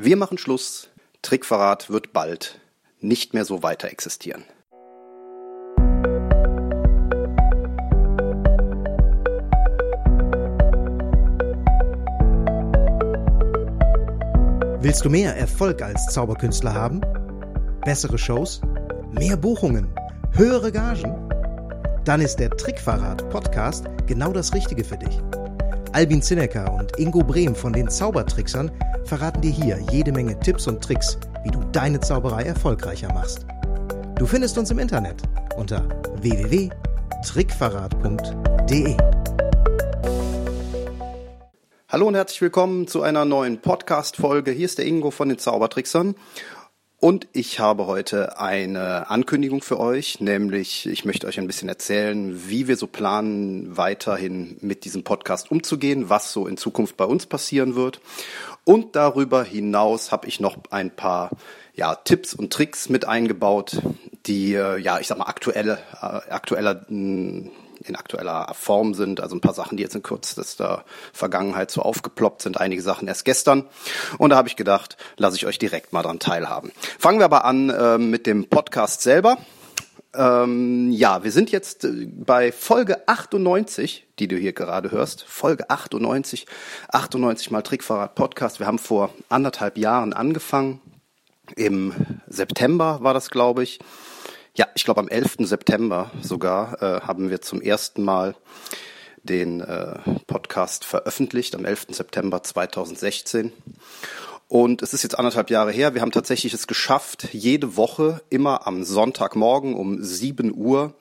Wir machen Schluss. Trickverrat wird bald nicht mehr so weiter existieren. Willst du mehr Erfolg als Zauberkünstler haben? Bessere Shows? Mehr Buchungen? Höhere Gagen? Dann ist der Trickverrat Podcast genau das Richtige für dich. Albin Zinecker und Ingo Brehm von den Zaubertricksern verraten dir hier jede Menge Tipps und Tricks, wie du deine Zauberei erfolgreicher machst. Du findest uns im Internet unter www.trickverrat.de. Hallo und herzlich willkommen zu einer neuen Podcast-Folge. Hier ist der Ingo von den Zaubertricksern. Und ich habe heute eine Ankündigung für euch, nämlich ich möchte euch ein bisschen erzählen, wie wir so planen, weiterhin mit diesem Podcast umzugehen, was so in Zukunft bei uns passieren wird. Und darüber hinaus habe ich noch ein paar ja, Tipps und Tricks mit eingebaut, die äh, ja, ich sag mal aktuelle, äh, aktueller hm, in aktueller Form sind. Also ein paar Sachen, die jetzt in kürzester Vergangenheit so aufgeploppt sind. Einige Sachen erst gestern. Und da habe ich gedacht, lasse ich euch direkt mal dran teilhaben. Fangen wir aber an äh, mit dem Podcast selber. Ähm, ja, wir sind jetzt äh, bei Folge 98, die du hier gerade hörst. Folge 98, 98 mal Trickfahrrad Podcast. Wir haben vor anderthalb Jahren angefangen. Im September war das, glaube ich. Ich glaube am 11. September sogar äh, haben wir zum ersten Mal den äh, Podcast veröffentlicht, am 11. September 2016. Und es ist jetzt anderthalb Jahre her. Wir haben tatsächlich es geschafft, jede Woche immer am Sonntagmorgen um 7 Uhr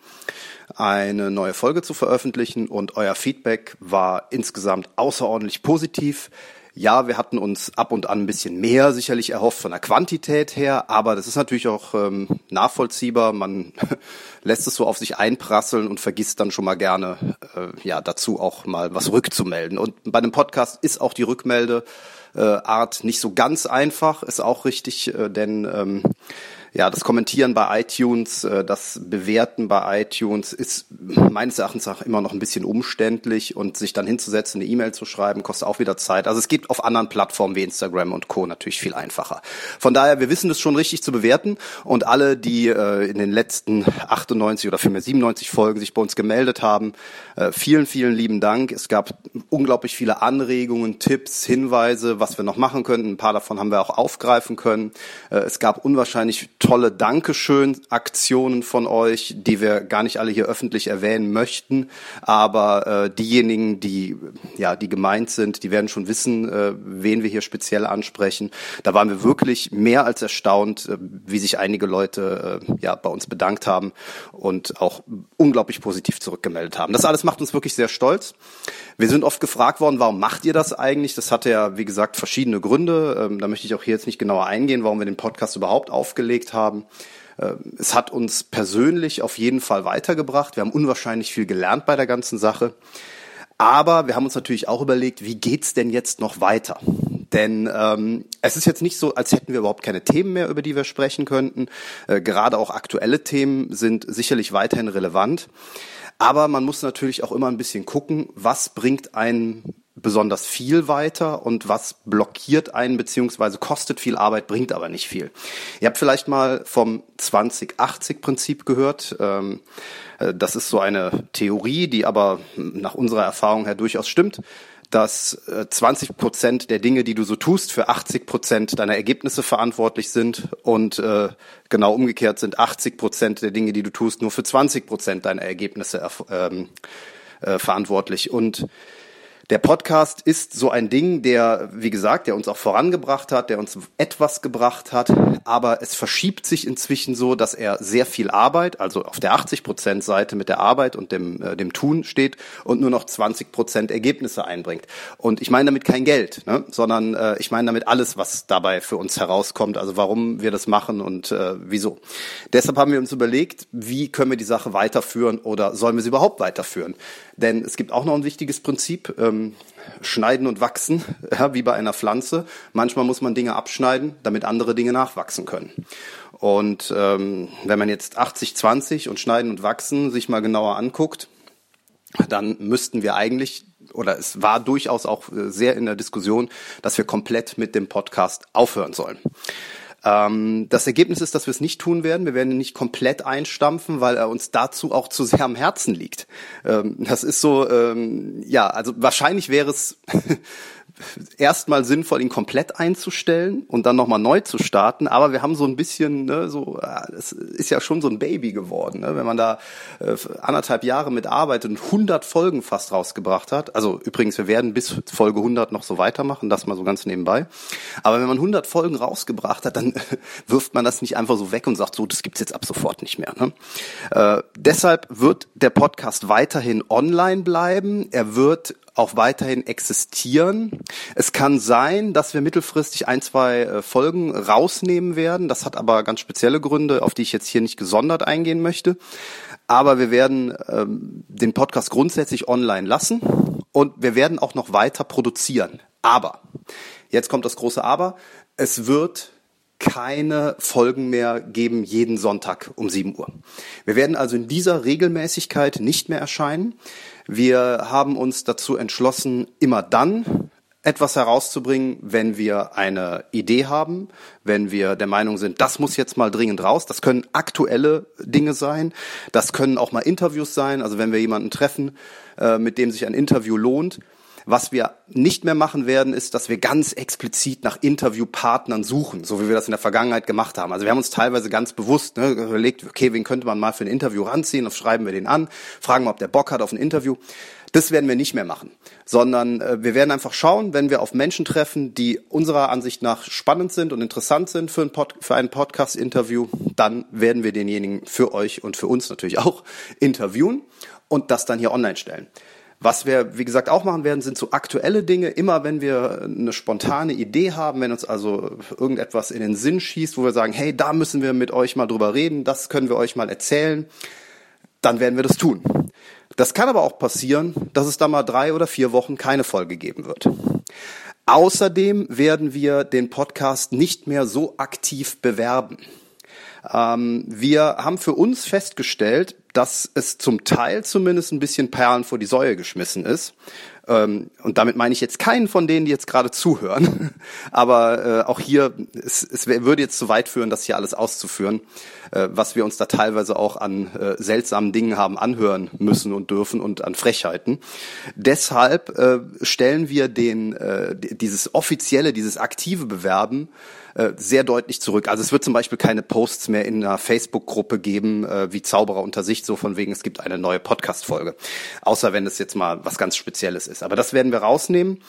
eine neue Folge zu veröffentlichen. Und euer Feedback war insgesamt außerordentlich positiv. Ja, wir hatten uns ab und an ein bisschen mehr sicherlich erhofft von der Quantität her, aber das ist natürlich auch ähm, nachvollziehbar. Man lässt es so auf sich einprasseln und vergisst dann schon mal gerne, äh, ja, dazu auch mal was rückzumelden. Und bei einem Podcast ist auch die Rückmeldeart nicht so ganz einfach, ist auch richtig, äh, denn ähm, ja, das Kommentieren bei iTunes, äh, das Bewerten bei iTunes ist meines Erachtens auch immer noch ein bisschen umständlich und sich dann hinzusetzen, eine E-Mail zu schreiben, kostet auch wieder Zeit. Also es geht auf anderen Plattformen wie Instagram und Co. natürlich viel einfacher. Von daher, wir wissen es schon richtig zu bewerten und alle, die äh, in den letzten 98 oder vielmehr 97 Folgen sich bei uns gemeldet haben, äh, vielen, vielen lieben Dank. Es gab unglaublich viele Anregungen, Tipps, Hinweise, was wir noch machen könnten. Ein paar davon haben wir auch aufgreifen können. Es gab unwahrscheinlich tolle Dankeschön-Aktionen von euch, die wir gar nicht alle hier öffentlich erwähnen möchten. Aber äh, diejenigen, die ja, die gemeint sind, die werden schon wissen, äh, wen wir hier speziell ansprechen. Da waren wir wirklich mehr als erstaunt, äh, wie sich einige Leute äh, ja bei uns bedankt haben und auch unglaublich positiv zurückgemeldet haben. Das alles macht uns wirklich sehr stolz. Wir sind oft gefragt worden, warum macht ihr das eigentlich? Das hatte ja, wie gesagt, verschiedene Gründe. Ähm, da möchte ich auch hier jetzt nicht genauer eingehen, warum wir den Podcast überhaupt aufgelegt haben. Ähm, es hat uns persönlich auf jeden Fall weitergebracht. Wir haben unwahrscheinlich viel gelernt bei der ganzen Sache. Aber wir haben uns natürlich auch überlegt, wie geht's denn jetzt noch weiter? Denn ähm, es ist jetzt nicht so, als hätten wir überhaupt keine Themen mehr, über die wir sprechen könnten. Äh, gerade auch aktuelle Themen sind sicherlich weiterhin relevant. Aber man muss natürlich auch immer ein bisschen gucken, was bringt einen besonders viel weiter und was blockiert einen beziehungsweise kostet viel Arbeit, bringt aber nicht viel. Ihr habt vielleicht mal vom 2080-Prinzip gehört. Ähm, äh, das ist so eine Theorie, die aber nach unserer Erfahrung her durchaus stimmt dass 20 äh, Prozent der Dinge, die du so tust, für 80 Prozent deiner Ergebnisse verantwortlich sind und äh, genau umgekehrt sind 80 Prozent der Dinge, die du tust, nur für 20 Prozent deiner Ergebnisse ähm, äh, verantwortlich. Und der Podcast ist so ein Ding, der, wie gesagt, der uns auch vorangebracht hat, der uns etwas gebracht hat, aber es verschiebt sich inzwischen so, dass er sehr viel Arbeit, also auf der 80 Prozent Seite mit der Arbeit und dem, äh, dem Tun steht und nur noch 20 Prozent Ergebnisse einbringt. Und ich meine damit kein Geld, ne? sondern äh, ich meine damit alles, was dabei für uns herauskommt, also warum wir das machen und äh, wieso. Deshalb haben wir uns überlegt, wie können wir die Sache weiterführen oder sollen wir sie überhaupt weiterführen? Denn es gibt auch noch ein wichtiges Prinzip, ähm, schneiden und wachsen, ja, wie bei einer Pflanze. Manchmal muss man Dinge abschneiden, damit andere Dinge nachwachsen können. Und ähm, wenn man jetzt 80-20 und schneiden und wachsen sich mal genauer anguckt, dann müssten wir eigentlich oder es war durchaus auch äh, sehr in der Diskussion, dass wir komplett mit dem Podcast aufhören sollen. Ähm, das Ergebnis ist, dass wir es nicht tun werden. Wir werden ihn nicht komplett einstampfen, weil er uns dazu auch zu sehr am Herzen liegt. Ähm, das ist so, ähm, ja, also wahrscheinlich wäre es erstmal sinnvoll, ihn komplett einzustellen und dann nochmal neu zu starten. Aber wir haben so ein bisschen, ne, so, es ist ja schon so ein Baby geworden, ne? wenn man da äh, anderthalb Jahre mit arbeitet und 100 Folgen fast rausgebracht hat. Also übrigens, wir werden bis Folge 100 noch so weitermachen, das mal so ganz nebenbei. Aber wenn man 100 Folgen rausgebracht hat, dann wirft man das nicht einfach so weg und sagt, so, das gibt's jetzt ab sofort nicht mehr. Ne? Äh, deshalb wird der Podcast weiterhin online bleiben. Er wird auch weiterhin existieren. Es kann sein, dass wir mittelfristig ein, zwei äh, Folgen rausnehmen werden. Das hat aber ganz spezielle Gründe, auf die ich jetzt hier nicht gesondert eingehen möchte. Aber wir werden ähm, den Podcast grundsätzlich online lassen und wir werden auch noch weiter produzieren. Aber, jetzt kommt das große Aber, es wird keine Folgen mehr geben jeden Sonntag um 7 Uhr. Wir werden also in dieser Regelmäßigkeit nicht mehr erscheinen. Wir haben uns dazu entschlossen, immer dann etwas herauszubringen, wenn wir eine Idee haben, wenn wir der Meinung sind, das muss jetzt mal dringend raus. Das können aktuelle Dinge sein, das können auch mal Interviews sein, also wenn wir jemanden treffen, äh, mit dem sich ein Interview lohnt, was wir nicht mehr machen werden, ist, dass wir ganz explizit nach Interviewpartnern suchen, so wie wir das in der Vergangenheit gemacht haben. Also wir haben uns teilweise ganz bewusst ne, überlegt, okay, wen könnte man mal für ein Interview ranziehen, das schreiben wir den an, fragen mal, ob der Bock hat auf ein Interview. Das werden wir nicht mehr machen, sondern äh, wir werden einfach schauen, wenn wir auf Menschen treffen, die unserer Ansicht nach spannend sind und interessant sind für ein, Pod für ein Podcast-Interview, dann werden wir denjenigen für euch und für uns natürlich auch interviewen und das dann hier online stellen. Was wir, wie gesagt, auch machen werden, sind so aktuelle Dinge. Immer wenn wir eine spontane Idee haben, wenn uns also irgendetwas in den Sinn schießt, wo wir sagen, hey, da müssen wir mit euch mal drüber reden, das können wir euch mal erzählen, dann werden wir das tun. Das kann aber auch passieren, dass es da mal drei oder vier Wochen keine Folge geben wird. Außerdem werden wir den Podcast nicht mehr so aktiv bewerben. Ähm, wir haben für uns festgestellt, dass es zum Teil zumindest ein bisschen Perlen vor die Säue geschmissen ist. Ähm, und damit meine ich jetzt keinen von denen, die jetzt gerade zuhören. Aber äh, auch hier, es, es würde jetzt zu weit führen, das hier alles auszuführen, äh, was wir uns da teilweise auch an äh, seltsamen Dingen haben anhören müssen und dürfen und an Frechheiten. Deshalb äh, stellen wir den, äh, dieses offizielle, dieses aktive Bewerben äh, sehr deutlich zurück. Also es wird zum Beispiel keine Posts mehr in einer Facebook-Gruppe geben, äh, wie Zauberer unter sich, so von wegen, es gibt eine neue Podcast-Folge. Außer wenn es jetzt mal was ganz Spezielles ist. Aber das werden wir rausnehmen.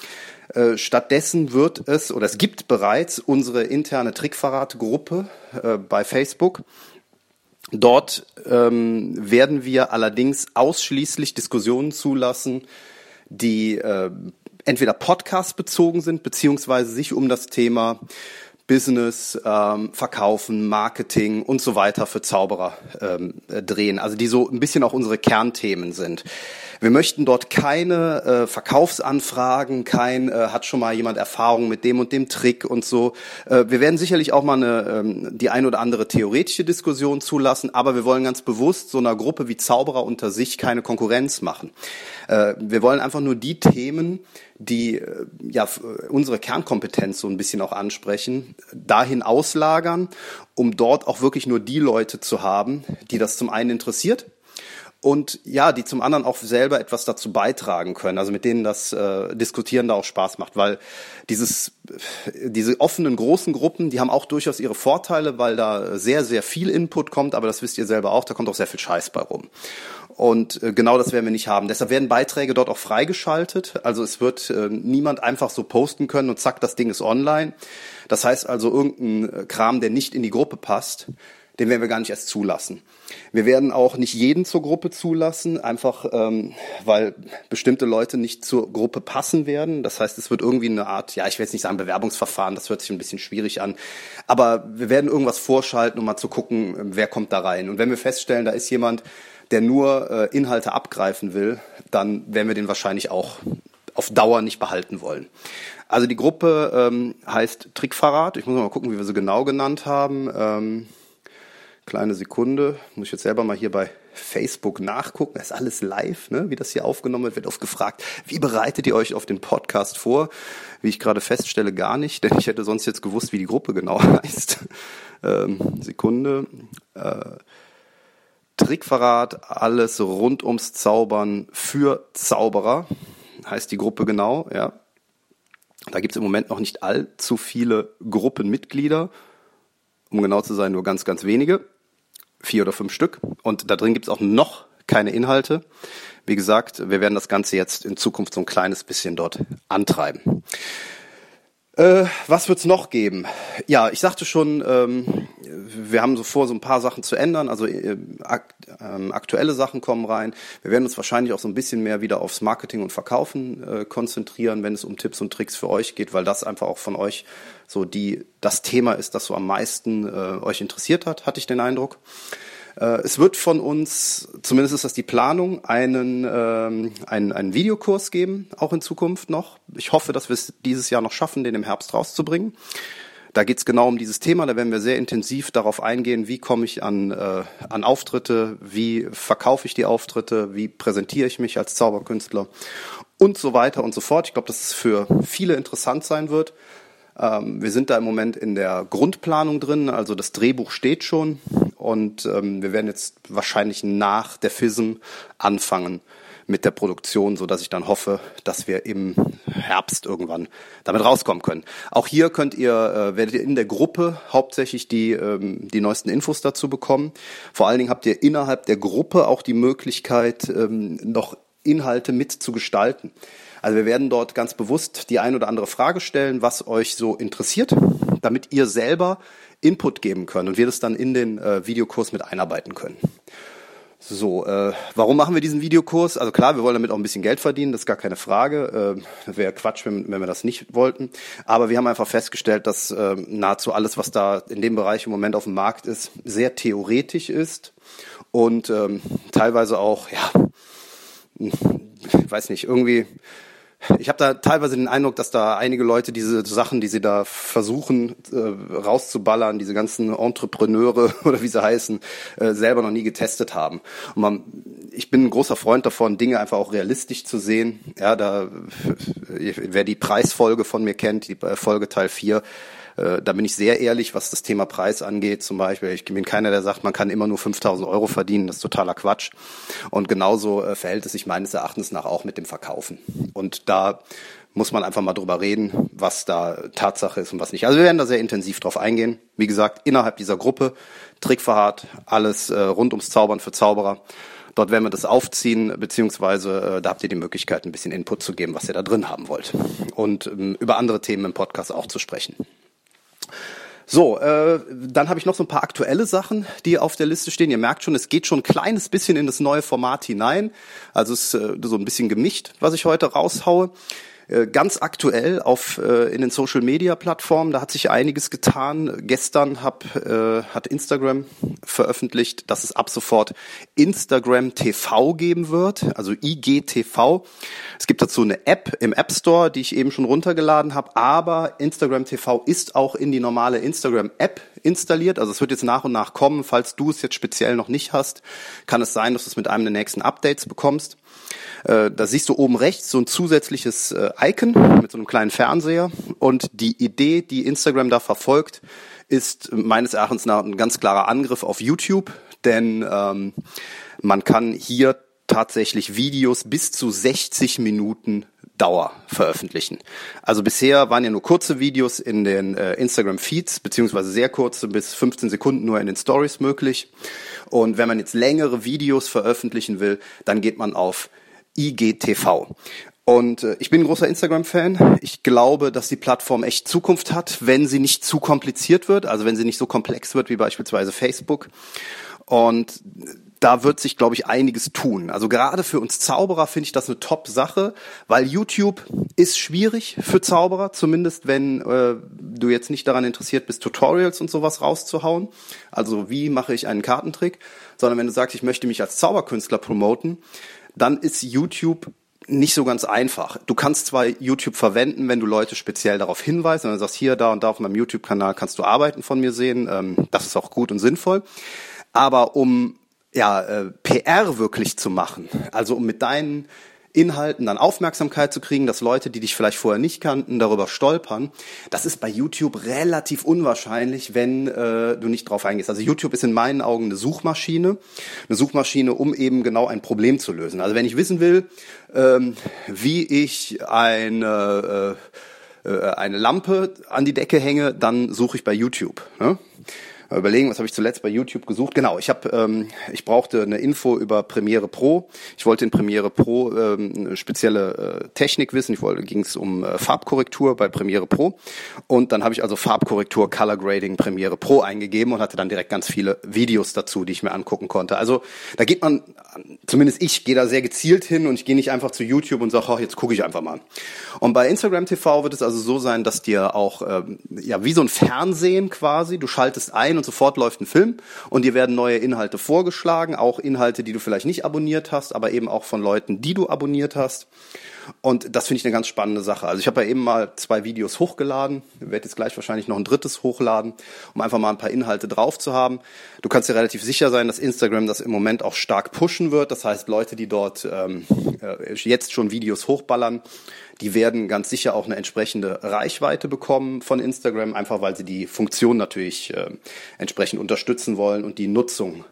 Äh, stattdessen wird es, oder es gibt bereits unsere interne Trickverrat-Gruppe äh, bei Facebook. Dort ähm, werden wir allerdings ausschließlich Diskussionen zulassen, die äh, entweder Podcast bezogen sind, beziehungsweise sich um das Thema Business, ähm, Verkaufen, Marketing und so weiter für Zauberer ähm, äh, drehen. Also die so ein bisschen auch unsere Kernthemen sind. Wir möchten dort keine äh, Verkaufsanfragen, kein äh, hat schon mal jemand Erfahrung mit dem und dem Trick und so. Äh, wir werden sicherlich auch mal eine, ähm, die ein oder andere theoretische Diskussion zulassen, aber wir wollen ganz bewusst so einer Gruppe wie Zauberer unter sich keine Konkurrenz machen. Äh, wir wollen einfach nur die Themen, die äh, ja unsere Kernkompetenz so ein bisschen auch ansprechen, dahin auslagern, um dort auch wirklich nur die Leute zu haben, die das zum einen interessiert und ja, die zum anderen auch selber etwas dazu beitragen können, also mit denen das äh, Diskutieren da auch Spaß macht, weil dieses, diese offenen großen Gruppen, die haben auch durchaus ihre Vorteile, weil da sehr, sehr viel Input kommt, aber das wisst ihr selber auch, da kommt auch sehr viel Scheiß bei rum. Und äh, genau das werden wir nicht haben. Deshalb werden Beiträge dort auch freigeschaltet. Also es wird äh, niemand einfach so posten können und zack, das Ding ist online. Das heißt also, irgendein Kram, der nicht in die Gruppe passt, den werden wir gar nicht erst zulassen. Wir werden auch nicht jeden zur Gruppe zulassen, einfach ähm, weil bestimmte Leute nicht zur Gruppe passen werden. Das heißt, es wird irgendwie eine Art, ja, ich will jetzt nicht sagen Bewerbungsverfahren, das hört sich ein bisschen schwierig an, aber wir werden irgendwas vorschalten, um mal zu gucken, wer kommt da rein. Und wenn wir feststellen, da ist jemand, der nur äh, Inhalte abgreifen will, dann werden wir den wahrscheinlich auch auf Dauer nicht behalten wollen. Also die Gruppe ähm, heißt Trickverrat. Ich muss mal gucken, wie wir sie genau genannt haben. Ähm, Kleine Sekunde. Muss ich jetzt selber mal hier bei Facebook nachgucken. Das ist alles live, ne? wie das hier aufgenommen wird. Wird oft gefragt, wie bereitet ihr euch auf den Podcast vor? Wie ich gerade feststelle, gar nicht, denn ich hätte sonst jetzt gewusst, wie die Gruppe genau heißt. Ähm, Sekunde. Äh, Trickverrat, alles rund ums Zaubern für Zauberer, heißt die Gruppe genau, ja. Da gibt es im Moment noch nicht allzu viele Gruppenmitglieder, um genau zu sein, nur ganz, ganz wenige vier oder fünf Stück. Und da drin gibt's auch noch keine Inhalte. Wie gesagt, wir werden das Ganze jetzt in Zukunft so ein kleines bisschen dort antreiben. Äh, was wird's noch geben? Ja, ich sagte schon, ähm, wir haben so vor, so ein paar Sachen zu ändern. Also äh, akt, äh, aktuelle Sachen kommen rein. Wir werden uns wahrscheinlich auch so ein bisschen mehr wieder aufs Marketing und Verkaufen äh, konzentrieren, wenn es um Tipps und Tricks für euch geht, weil das einfach auch von euch so die das Thema ist, das so am meisten äh, euch interessiert hat, hatte ich den Eindruck. Äh, es wird von uns, zumindest ist das die Planung, einen, ähm, einen, einen Videokurs geben, auch in Zukunft noch. Ich hoffe, dass wir es dieses Jahr noch schaffen, den im Herbst rauszubringen. Da geht es genau um dieses Thema. Da werden wir sehr intensiv darauf eingehen, wie komme ich an, äh, an Auftritte, wie verkaufe ich die Auftritte, wie präsentiere ich mich als Zauberkünstler und so weiter und so fort. Ich glaube, dass es für viele interessant sein wird. Ähm, wir sind da im Moment in der Grundplanung drin, also das Drehbuch steht schon und ähm, wir werden jetzt wahrscheinlich nach der FISM anfangen mit der Produktion, so dass ich dann hoffe, dass wir im Herbst irgendwann damit rauskommen können. Auch hier könnt ihr, äh, werdet ihr in der Gruppe hauptsächlich die, ähm, die neuesten Infos dazu bekommen. Vor allen Dingen habt ihr innerhalb der Gruppe auch die Möglichkeit, ähm, noch Inhalte mitzugestalten. Also wir werden dort ganz bewusst die ein oder andere Frage stellen, was euch so interessiert, damit ihr selber Input geben könnt und wir das dann in den äh, Videokurs mit einarbeiten können. So, äh, warum machen wir diesen Videokurs? Also klar, wir wollen damit auch ein bisschen Geld verdienen, das ist gar keine Frage. Äh, Wäre Quatsch, wenn, wenn wir das nicht wollten. Aber wir haben einfach festgestellt, dass äh, nahezu alles, was da in dem Bereich im Moment auf dem Markt ist, sehr theoretisch ist und ähm, teilweise auch, ja, ich weiß nicht, irgendwie ich habe da teilweise den Eindruck, dass da einige Leute diese Sachen, die sie da versuchen äh, rauszuballern, diese ganzen Entrepreneure oder wie sie heißen, äh, selber noch nie getestet haben. Und man, ich bin ein großer Freund davon, Dinge einfach auch realistisch zu sehen. Ja, da wer die Preisfolge von mir kennt, die äh, Folge Teil 4, äh, da bin ich sehr ehrlich, was das Thema Preis angeht. Zum Beispiel, ich bin keiner, der sagt, man kann immer nur 5000 Euro verdienen. Das ist totaler Quatsch. Und genauso äh, verhält es sich meines Erachtens nach auch mit dem Verkaufen. Und da muss man einfach mal drüber reden, was da Tatsache ist und was nicht. Also wir werden da sehr intensiv drauf eingehen. Wie gesagt, innerhalb dieser Gruppe, Trickverhart, alles äh, rund ums Zaubern für Zauberer. Dort werden wir das aufziehen, beziehungsweise äh, da habt ihr die Möglichkeit, ein bisschen Input zu geben, was ihr da drin haben wollt. Und ähm, über andere Themen im Podcast auch zu sprechen. So, äh, dann habe ich noch so ein paar aktuelle Sachen, die auf der Liste stehen. Ihr merkt schon, es geht schon ein kleines bisschen in das neue Format hinein. Also es ist äh, so ein bisschen gemischt, was ich heute raushaue. Äh, ganz aktuell auf äh, in den Social Media Plattformen, da hat sich einiges getan. Gestern hab, äh, hat Instagram veröffentlicht, dass es ab sofort Instagram TV geben wird, also IGTV. Es gibt dazu eine App im App Store, die ich eben schon runtergeladen habe, aber Instagram TV ist auch in die normale Instagram App installiert. Also es wird jetzt nach und nach kommen. Falls du es jetzt speziell noch nicht hast, kann es sein, dass du es mit einem der nächsten Updates bekommst. Äh, da siehst du oben rechts so ein zusätzliches äh, Icon mit so einem kleinen Fernseher. Und die Idee, die Instagram da verfolgt, ist meines Erachtens nach ein ganz klarer Angriff auf YouTube, denn ähm, man kann hier tatsächlich Videos bis zu 60 Minuten Dauer veröffentlichen. Also bisher waren ja nur kurze Videos in den äh, Instagram Feeds, beziehungsweise sehr kurze, bis 15 Sekunden nur in den Stories möglich. Und wenn man jetzt längere Videos veröffentlichen will, dann geht man auf IGTV. Und äh, ich bin ein großer Instagram-Fan. Ich glaube, dass die Plattform echt Zukunft hat, wenn sie nicht zu kompliziert wird, also wenn sie nicht so komplex wird wie beispielsweise Facebook. Und da wird sich, glaube ich, einiges tun. Also gerade für uns Zauberer finde ich das eine Top-Sache, weil YouTube ist schwierig für Zauberer, zumindest wenn äh, du jetzt nicht daran interessiert bist, Tutorials und sowas rauszuhauen. Also wie mache ich einen Kartentrick, sondern wenn du sagst, ich möchte mich als Zauberkünstler promoten, dann ist YouTube nicht so ganz einfach. Du kannst zwar YouTube verwenden, wenn du Leute speziell darauf hinweist, und dann sagst, hier, da und da auf meinem YouTube-Kanal kannst du Arbeiten von mir sehen. Ähm, das ist auch gut und sinnvoll. Aber um ja, äh, PR wirklich zu machen, also um mit deinen Inhalten dann Aufmerksamkeit zu kriegen, dass Leute, die dich vielleicht vorher nicht kannten, darüber stolpern. Das ist bei YouTube relativ unwahrscheinlich, wenn äh, du nicht drauf eingehst. Also YouTube ist in meinen Augen eine Suchmaschine, eine Suchmaschine, um eben genau ein Problem zu lösen. Also wenn ich wissen will, ähm, wie ich eine äh, äh eine Lampe an die Decke hänge, dann suche ich bei YouTube. Ne? Mal überlegen, was habe ich zuletzt bei YouTube gesucht? Genau, ich habe, ähm, ich brauchte eine Info über Premiere Pro. Ich wollte in Premiere Pro ähm, eine spezielle äh, Technik wissen. Ich wollte, ging es um äh, Farbkorrektur bei Premiere Pro. Und dann habe ich also Farbkorrektur, Color Grading Premiere Pro eingegeben und hatte dann direkt ganz viele Videos dazu, die ich mir angucken konnte. Also da geht man, zumindest ich gehe da sehr gezielt hin und ich gehe nicht einfach zu YouTube und sage, oh, jetzt gucke ich einfach mal. Und bei Instagram TV wird es also so sein, dass dir auch ähm, ja wie so ein Fernsehen quasi, du schaltest ein und sofort läuft ein Film und dir werden neue Inhalte vorgeschlagen, auch Inhalte, die du vielleicht nicht abonniert hast, aber eben auch von Leuten, die du abonniert hast. Und das finde ich eine ganz spannende Sache. Also ich habe ja eben mal zwei Videos hochgeladen, ich werde jetzt gleich wahrscheinlich noch ein drittes hochladen, um einfach mal ein paar Inhalte drauf zu haben. Du kannst dir relativ sicher sein, dass Instagram das im Moment auch stark pushen wird. Das heißt, Leute, die dort ähm, äh, jetzt schon Videos hochballern, die werden ganz sicher auch eine entsprechende Reichweite bekommen von Instagram, einfach weil sie die Funktion natürlich äh, entsprechend unterstützen wollen und die Nutzung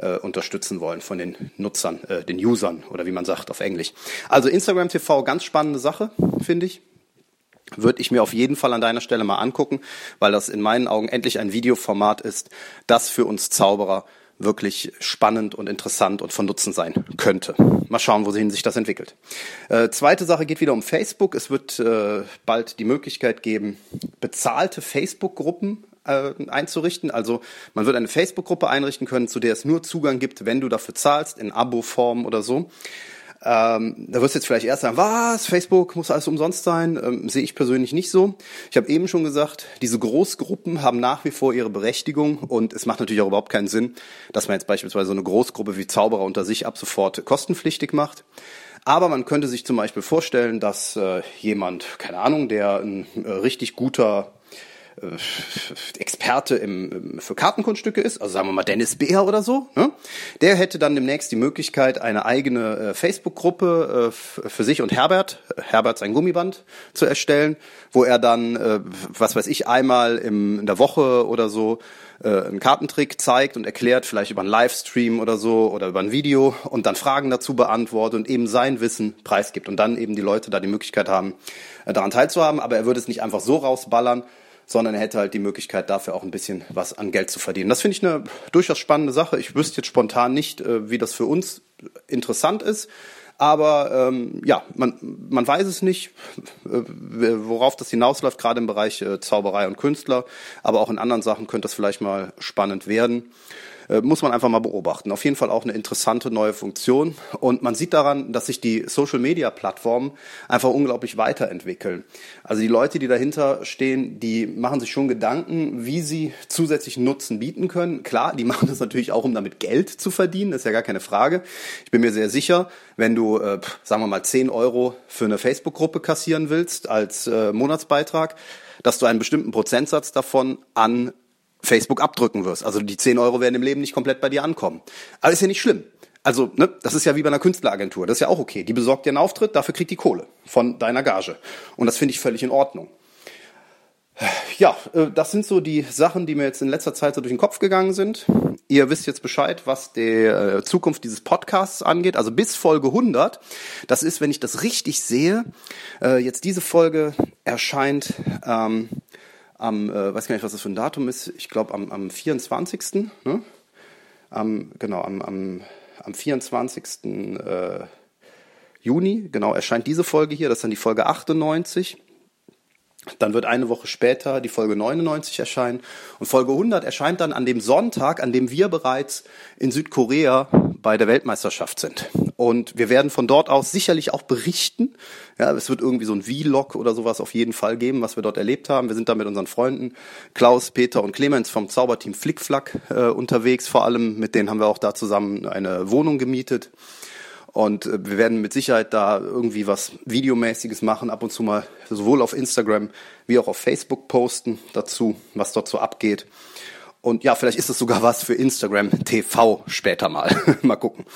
äh, unterstützen wollen von den Nutzern, äh, den Usern oder wie man sagt auf Englisch. Also Instagram TV, ganz spannende Sache, finde ich. Würde ich mir auf jeden Fall an deiner Stelle mal angucken, weil das in meinen Augen endlich ein Videoformat ist, das für uns Zauberer wirklich spannend und interessant und von Nutzen sein könnte. Mal schauen, wohin sich das entwickelt. Äh, zweite Sache geht wieder um Facebook. Es wird äh, bald die Möglichkeit geben, bezahlte Facebook-Gruppen äh, einzurichten. Also man wird eine Facebook-Gruppe einrichten können, zu der es nur Zugang gibt, wenn du dafür zahlst, in Abo-Form oder so. Ähm, da wirst du jetzt vielleicht erst sagen, was, Facebook muss alles umsonst sein? Ähm, sehe ich persönlich nicht so. Ich habe eben schon gesagt, diese Großgruppen haben nach wie vor ihre Berechtigung und es macht natürlich auch überhaupt keinen Sinn, dass man jetzt beispielsweise so eine Großgruppe wie Zauberer unter sich ab sofort kostenpflichtig macht. Aber man könnte sich zum Beispiel vorstellen, dass äh, jemand, keine Ahnung, der ein äh, richtig guter äh, Experte im, für Kartenkunststücke ist, also sagen wir mal Dennis Beer oder so, ne? der hätte dann demnächst die Möglichkeit, eine eigene äh, Facebook-Gruppe äh, für sich und Herbert, Herbert sein Gummiband, zu erstellen, wo er dann, äh, was weiß ich, einmal im, in der Woche oder so äh, einen Kartentrick zeigt und erklärt, vielleicht über einen Livestream oder so oder über ein Video und dann Fragen dazu beantwortet und eben sein Wissen preisgibt und dann eben die Leute da die Möglichkeit haben, äh, daran teilzuhaben, aber er würde es nicht einfach so rausballern, sondern er hätte halt die Möglichkeit, dafür auch ein bisschen was an Geld zu verdienen. Das finde ich eine durchaus spannende Sache. Ich wüsste jetzt spontan nicht, äh, wie das für uns interessant ist. Aber ähm, ja, man, man weiß es nicht, äh, worauf das hinausläuft, gerade im Bereich äh, Zauberei und Künstler. Aber auch in anderen Sachen könnte das vielleicht mal spannend werden. Äh, muss man einfach mal beobachten. Auf jeden Fall auch eine interessante neue Funktion. Und man sieht daran, dass sich die Social-Media-Plattformen einfach unglaublich weiterentwickeln. Also die Leute, die dahinter stehen, die machen sich schon Gedanken, wie sie zusätzlichen Nutzen bieten können. Klar, die machen das natürlich auch, um damit Geld zu verdienen, das ist ja gar keine Frage. Ich bin mir sehr sicher, wenn du, äh, sagen wir mal, 10 Euro für eine Facebook-Gruppe kassieren willst als äh, Monatsbeitrag, dass du einen bestimmten Prozentsatz davon an Facebook abdrücken wirst. Also die 10 Euro werden im Leben nicht komplett bei dir ankommen. Aber ist ja nicht schlimm. Also, ne, das ist ja wie bei einer Künstleragentur. Das ist ja auch okay. Die besorgt dir einen Auftritt, dafür kriegt die Kohle von deiner Gage. Und das finde ich völlig in Ordnung. Ja, äh, das sind so die Sachen, die mir jetzt in letzter Zeit so durch den Kopf gegangen sind. Ihr wisst jetzt Bescheid, was die äh, Zukunft dieses Podcasts angeht. Also bis Folge 100. Das ist, wenn ich das richtig sehe, äh, jetzt diese Folge erscheint ähm, am, äh, weiß gar nicht, was das für ein Datum ist, ich glaube am, am 24. Ne? Am, genau, am, am, am 24. Äh, Juni, genau, erscheint diese Folge hier, das ist dann die Folge 98. Dann wird eine Woche später die Folge 99 erscheinen. Und Folge 100 erscheint dann an dem Sonntag, an dem wir bereits in Südkorea bei der Weltmeisterschaft sind. Und wir werden von dort aus sicherlich auch berichten. Ja, es wird irgendwie so ein Vlog oder sowas auf jeden Fall geben, was wir dort erlebt haben. Wir sind da mit unseren Freunden Klaus, Peter und Clemens vom Zauberteam Flickflack äh, unterwegs. Vor allem mit denen haben wir auch da zusammen eine Wohnung gemietet. Und äh, wir werden mit Sicherheit da irgendwie was Videomäßiges machen, ab und zu mal sowohl auf Instagram wie auch auf Facebook posten dazu, was dort so abgeht. Und ja, vielleicht ist es sogar was für Instagram TV später mal. mal gucken.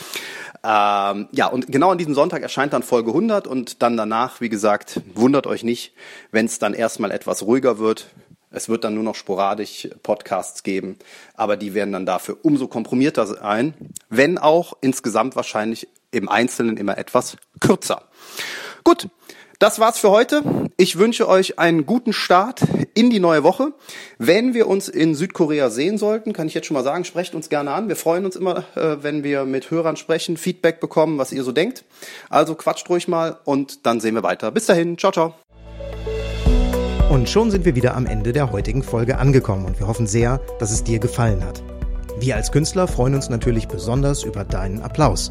Ähm, ja, und genau an diesem Sonntag erscheint dann Folge 100 und dann danach, wie gesagt, wundert euch nicht, wenn es dann erstmal etwas ruhiger wird. Es wird dann nur noch sporadisch Podcasts geben, aber die werden dann dafür umso komprimierter sein, wenn auch insgesamt wahrscheinlich im Einzelnen immer etwas kürzer. Gut, das war's für heute. Ich wünsche euch einen guten Start in die neue Woche. Wenn wir uns in Südkorea sehen sollten, kann ich jetzt schon mal sagen, sprecht uns gerne an. Wir freuen uns immer, äh, wenn wir mit Hörern sprechen, Feedback bekommen, was ihr so denkt. Also quatscht ruhig mal und dann sehen wir weiter. Bis dahin, ciao, ciao. Und schon sind wir wieder am Ende der heutigen Folge angekommen und wir hoffen sehr, dass es dir gefallen hat. Wir als Künstler freuen uns natürlich besonders über deinen Applaus.